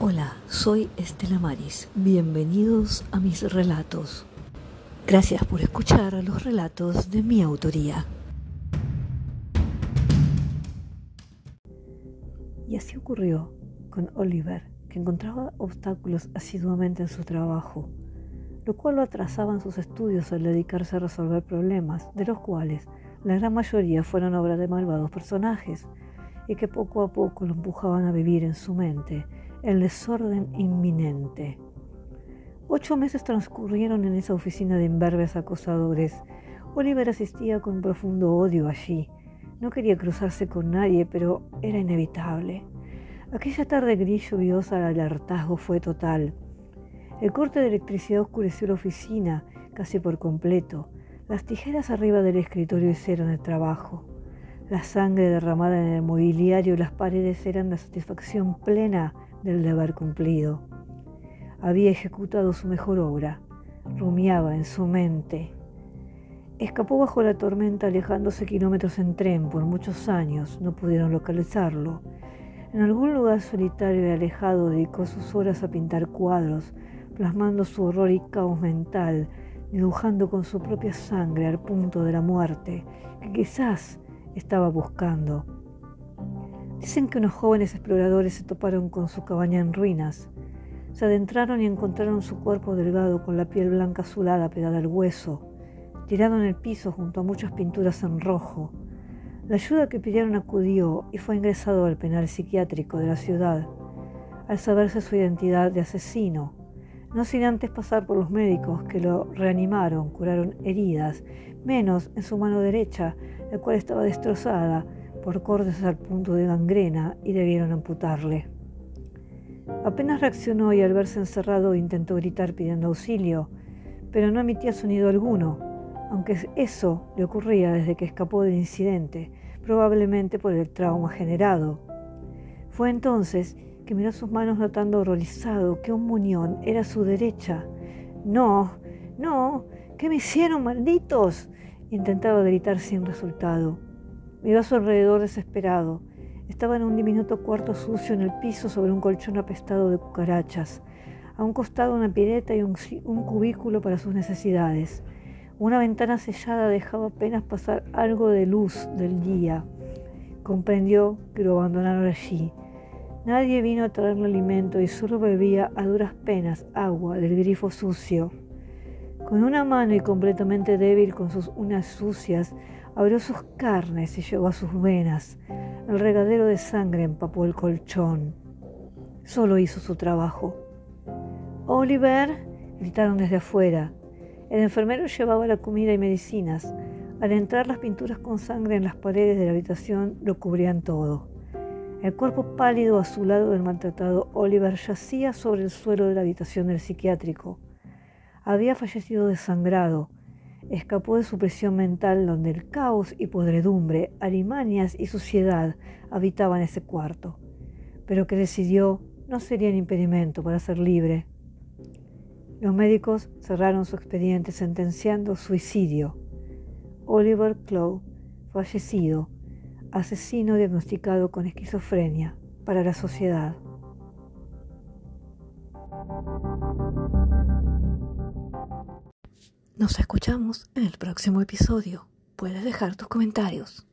Hola, soy Estela Maris. Bienvenidos a mis relatos. Gracias por escuchar los relatos de mi autoría. Y así ocurrió con Oliver, que encontraba obstáculos asiduamente en su trabajo, lo cual lo atrasaba en sus estudios al dedicarse a resolver problemas, de los cuales la gran mayoría fueron obra de malvados personajes, y que poco a poco lo empujaban a vivir en su mente el desorden inminente. Ocho meses transcurrieron en esa oficina de imberbes acosadores. Oliver asistía con profundo odio allí. No quería cruzarse con nadie, pero era inevitable. Aquella tarde gris lluviosa el hartazgo fue total. El corte de electricidad oscureció la oficina casi por completo. Las tijeras arriba del escritorio hicieron el trabajo. La sangre derramada en el mobiliario y las paredes eran la satisfacción plena del deber cumplido. Había ejecutado su mejor obra, rumiaba en su mente. Escapó bajo la tormenta alejándose kilómetros en tren por muchos años, no pudieron localizarlo. En algún lugar solitario y alejado dedicó sus horas a pintar cuadros, plasmando su horror y caos mental, dibujando con su propia sangre al punto de la muerte que quizás estaba buscando. Dicen que unos jóvenes exploradores se toparon con su cabaña en ruinas. Se adentraron y encontraron su cuerpo delgado con la piel blanca azulada pegada al hueso, tirado en el piso junto a muchas pinturas en rojo. La ayuda que pidieron acudió y fue ingresado al penal psiquiátrico de la ciudad, al saberse su identidad de asesino, no sin antes pasar por los médicos que lo reanimaron, curaron heridas, menos en su mano derecha, la cual estaba destrozada por cortes al punto de gangrena y debieron amputarle. Apenas reaccionó y al verse encerrado intentó gritar pidiendo auxilio, pero no emitía sonido alguno, aunque eso le ocurría desde que escapó del incidente, probablemente por el trauma generado. Fue entonces que miró sus manos notando horrorizado que un muñón era su derecha. No, no, ¿qué me hicieron, malditos? Intentaba gritar sin resultado. Miró a su alrededor desesperado. Estaba en un diminuto cuarto sucio en el piso sobre un colchón apestado de cucarachas. A un costado una pileta y un, un cubículo para sus necesidades. Una ventana sellada dejaba apenas pasar algo de luz del día. Comprendió que lo abandonaron allí. Nadie vino a traerle alimento y solo bebía a duras penas agua del grifo sucio. Con una mano y completamente débil con sus uñas sucias, abrió sus carnes y llegó a sus venas. El regadero de sangre empapó el colchón. Solo hizo su trabajo. Oliver, gritaron desde afuera. El enfermero llevaba la comida y medicinas. Al entrar las pinturas con sangre en las paredes de la habitación lo cubrían todo. El cuerpo pálido azulado del maltratado Oliver yacía sobre el suelo de la habitación del psiquiátrico. Había fallecido desangrado, escapó de su prisión mental donde el caos y podredumbre, alimañas y suciedad habitaban ese cuarto, pero que decidió no serían impedimento para ser libre. Los médicos cerraron su expediente sentenciando suicidio. Oliver Clow, fallecido, asesino diagnosticado con esquizofrenia para la sociedad. Nos escuchamos en el próximo episodio. Puedes dejar tus comentarios.